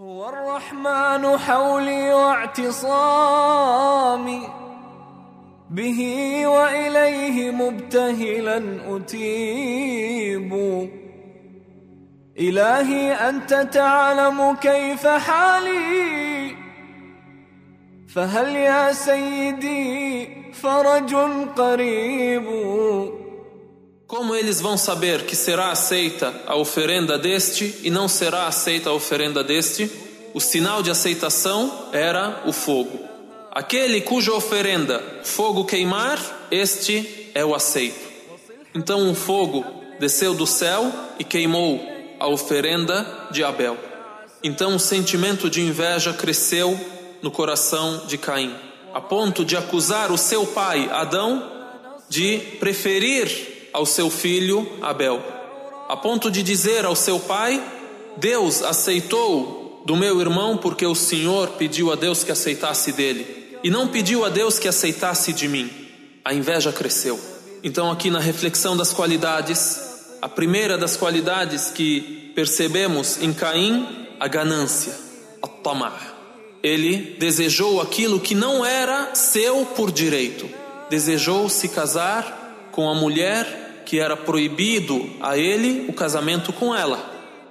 هو الرحمن حولي واعتصامي به وإليه مبتهلا أتيب. إلهي أنت تعلم كيف حالي. فهل يا سيدي فرج قريب؟ Como eles vão saber que será aceita a oferenda deste e não será aceita a oferenda deste? O sinal de aceitação era o fogo. Aquele cuja oferenda fogo queimar, este é o aceito. Então um fogo desceu do céu e queimou a oferenda de Abel. Então o sentimento de inveja cresceu no coração de Caim, a ponto de acusar o seu pai Adão de preferir ao seu filho Abel, a ponto de dizer ao seu pai: Deus aceitou do meu irmão porque o Senhor pediu a Deus que aceitasse dele e não pediu a Deus que aceitasse de mim. A inveja cresceu. Então, aqui na reflexão das qualidades, a primeira das qualidades que percebemos em Caim, a ganância, a tamar. Ele desejou aquilo que não era seu por direito. Desejou se casar com a mulher que era proibido a ele o casamento com ela,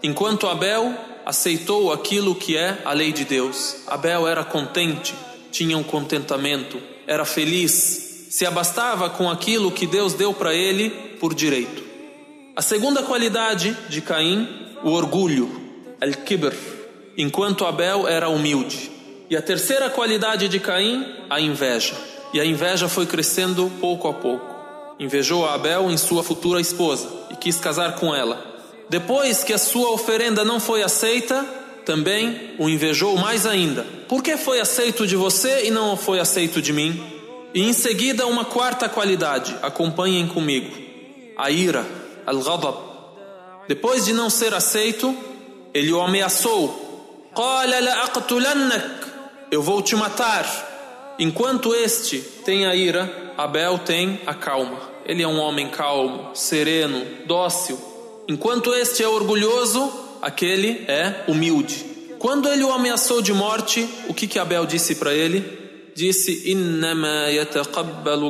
enquanto Abel aceitou aquilo que é a lei de Deus. Abel era contente, tinha um contentamento, era feliz, se abastava com aquilo que Deus deu para ele por direito. A segunda qualidade de Caim, o orgulho, al-kibr, enquanto Abel era humilde. E a terceira qualidade de Caim, a inveja. E a inveja foi crescendo pouco a pouco invejou Abel em sua futura esposa e quis casar com ela. Depois que a sua oferenda não foi aceita, também o invejou mais ainda. Por que foi aceito de você e não foi aceito de mim? E em seguida, uma quarta qualidade, acompanhem comigo: a ira, al-ghadab. Depois de não ser aceito, ele o ameaçou: Eu vou te matar. Enquanto este tem a ira, Abel tem a calma. Ele é um homem calmo, sereno, dócil. Enquanto este é orgulhoso, aquele é humilde. Quando ele o ameaçou de morte, o que, que Abel disse para ele? Disse: yataqabbalu.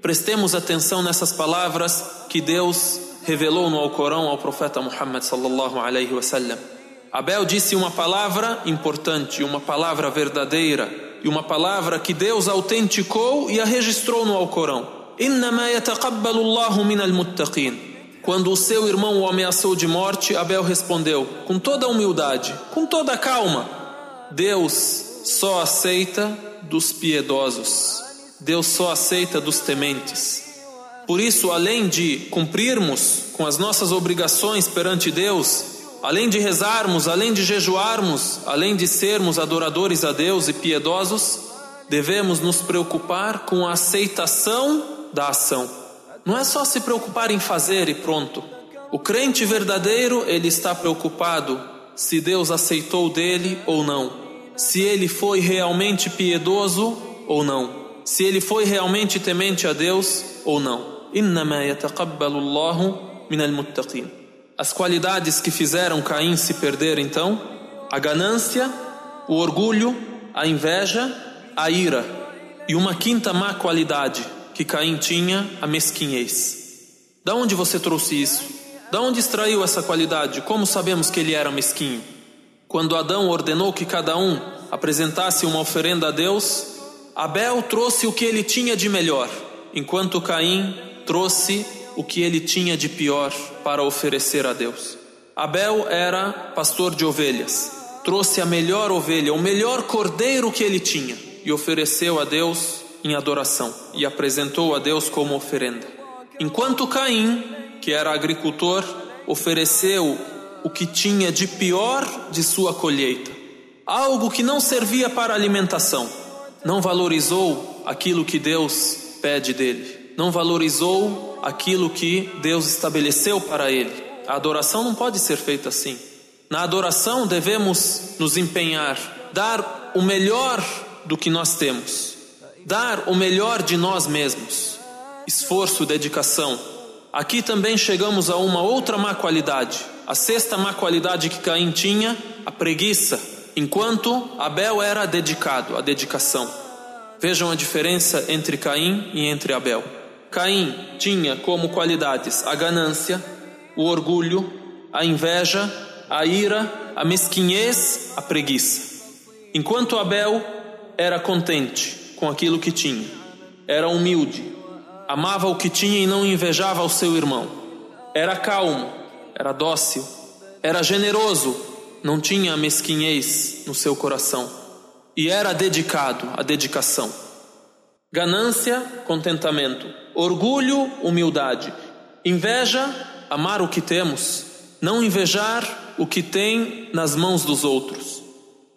Prestemos atenção nessas palavras que Deus revelou no Alcorão ao profeta Muhammad sallallahu alaihi wasallam. Abel disse uma palavra importante, uma palavra verdadeira e uma palavra que Deus autenticou e a registrou no Alcorão. Quando o seu irmão o ameaçou de morte, Abel respondeu com toda humildade, com toda calma: Deus só aceita dos piedosos. Deus só aceita dos tementes. Por isso, além de cumprirmos com as nossas obrigações perante Deus, além de rezarmos, além de jejuarmos, além de sermos adoradores a Deus e piedosos, devemos nos preocupar com a aceitação da ação. Não é só se preocupar em fazer e pronto. O crente verdadeiro, ele está preocupado se Deus aceitou dele ou não, se ele foi realmente piedoso ou não, se ele foi realmente temente a Deus ou não. إنما يتقبل الله من المتقين as qualidades que fizeram Caim se perder então? A ganância, o orgulho, a inveja, a ira. E uma quinta má qualidade que Caim tinha, a mesquinhez. Da onde você trouxe isso? Da onde extraiu essa qualidade? Como sabemos que ele era mesquinho? Quando Adão ordenou que cada um apresentasse uma oferenda a Deus, Abel trouxe o que ele tinha de melhor, enquanto Caim trouxe o que ele tinha de pior para oferecer a Deus. Abel era pastor de ovelhas, trouxe a melhor ovelha, o melhor cordeiro que ele tinha e ofereceu a Deus em adoração e apresentou a Deus como oferenda. Enquanto Caim, que era agricultor, ofereceu o que tinha de pior de sua colheita, algo que não servia para alimentação, não valorizou aquilo que Deus pede dele, não valorizou aquilo que Deus estabeleceu para ele. A adoração não pode ser feita assim. Na adoração devemos nos empenhar, dar o melhor do que nós temos, dar o melhor de nós mesmos, esforço, dedicação. Aqui também chegamos a uma outra má qualidade, A sexta má qualidade que Caim tinha, a preguiça, enquanto Abel era dedicado, a dedicação. Vejam a diferença entre Caim e entre Abel. Caim tinha como qualidades a ganância, o orgulho, a inveja, a ira, a mesquinhez, a preguiça. Enquanto Abel era contente com aquilo que tinha, era humilde, amava o que tinha e não invejava o seu irmão, era calmo, era dócil, era generoso, não tinha mesquinhez no seu coração e era dedicado à dedicação. Ganância, contentamento, orgulho, humildade, inveja, amar o que temos, não invejar o que tem nas mãos dos outros.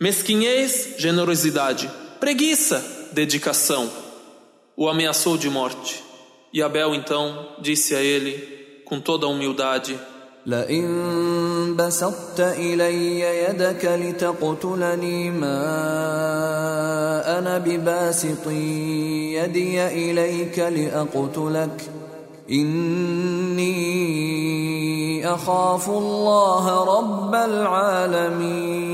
Mesquinhez, generosidade, preguiça, dedicação. O ameaçou de morte. E Abel então disse a ele, com toda a humildade: لئن بسطت إلي يدك لتقتلني ما أنا بباسط يدي إليك لأقتلك إني أخاف الله رب العالمين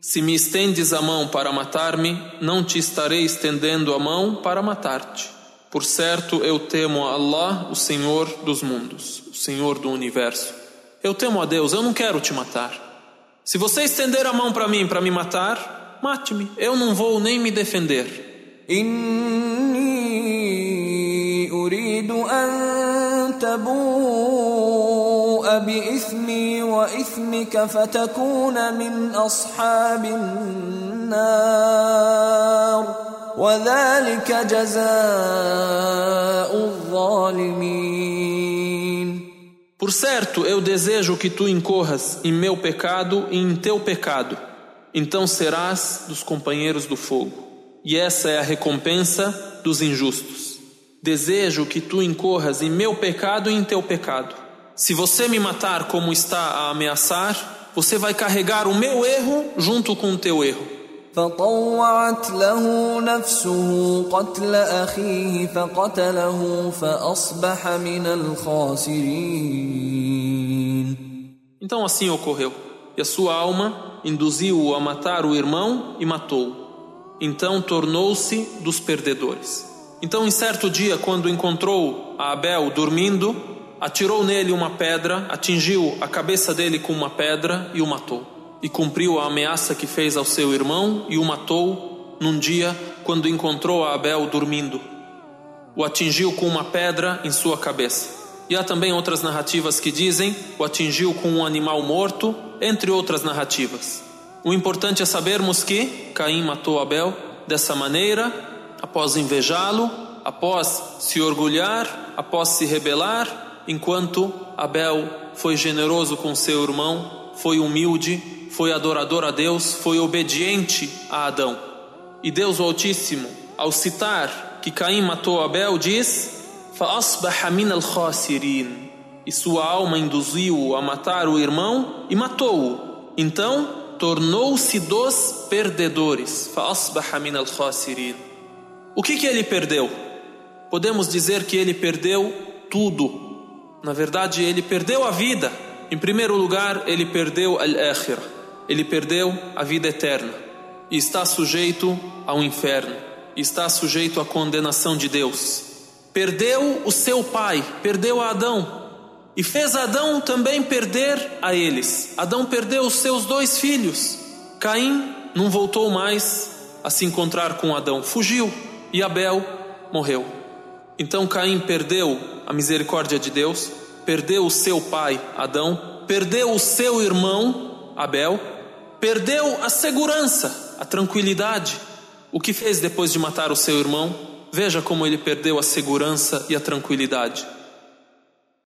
Se me estendes a mão para matar-me, não te estarei estendendo a mão para matar-te. Por certo, eu temo a Allah, o Senhor dos mundos, o Senhor do universo. Eu temo a Deus, eu não quero te matar. Se você estender a mão para mim para me matar, mate-me. Eu não vou nem me defender. أريد أن تبوء بإثمي وإثمك فتكون من أصحاب النار وذلك جزاء الظالمين por certo, eu desejo que tu incorras em meu pecado e em teu pecado. Então serás dos companheiros do fogo. E essa é a recompensa dos injustos. Desejo que tu incorras em meu pecado e em teu pecado. Se você me matar como está a ameaçar, você vai carregar o meu erro junto com o teu erro. فطوعت له نفسه قتل أخيه فقتله فأصبح من الخاسرين Então assim ocorreu. E a sua alma induziu-o a matar o irmão e matou-o. Então tornou-se dos perdedores. Então, em certo dia, quando encontrou a Abel dormindo, atirou nele uma pedra, atingiu a cabeça dele com uma pedra e o matou e cumpriu a ameaça que fez ao seu irmão e o matou num dia quando encontrou a Abel dormindo. O atingiu com uma pedra em sua cabeça. E há também outras narrativas que dizem o atingiu com um animal morto, entre outras narrativas. O importante é sabermos que Caim matou Abel dessa maneira, após invejá-lo, após se orgulhar, após se rebelar, enquanto Abel foi generoso com seu irmão, foi humilde foi adorador a Deus, foi obediente a Adão. E Deus o Altíssimo, ao citar que Caim matou Abel, diz: فَأَصْبَحَ مِنَ الْخَاسِرِينَ E sua alma induziu-o a matar o irmão e matou-o. Então tornou-se dos perdedores. فَأَصْبَحَ مِنَ الْخَاسِرِينَ O que, que ele perdeu? Podemos dizer que ele perdeu tudo. Na verdade, ele perdeu a vida. Em primeiro lugar, ele perdeu al-akhirah ele perdeu a vida eterna e está sujeito ao inferno, está sujeito à condenação de Deus. Perdeu o seu pai, perdeu a Adão e fez Adão também perder a eles. Adão perdeu os seus dois filhos. Caim não voltou mais a se encontrar com Adão, fugiu e Abel morreu. Então Caim perdeu a misericórdia de Deus, perdeu o seu pai Adão, perdeu o seu irmão Abel Perdeu a segurança, a tranquilidade. O que fez depois de matar o seu irmão? Veja como ele perdeu a segurança e a tranquilidade.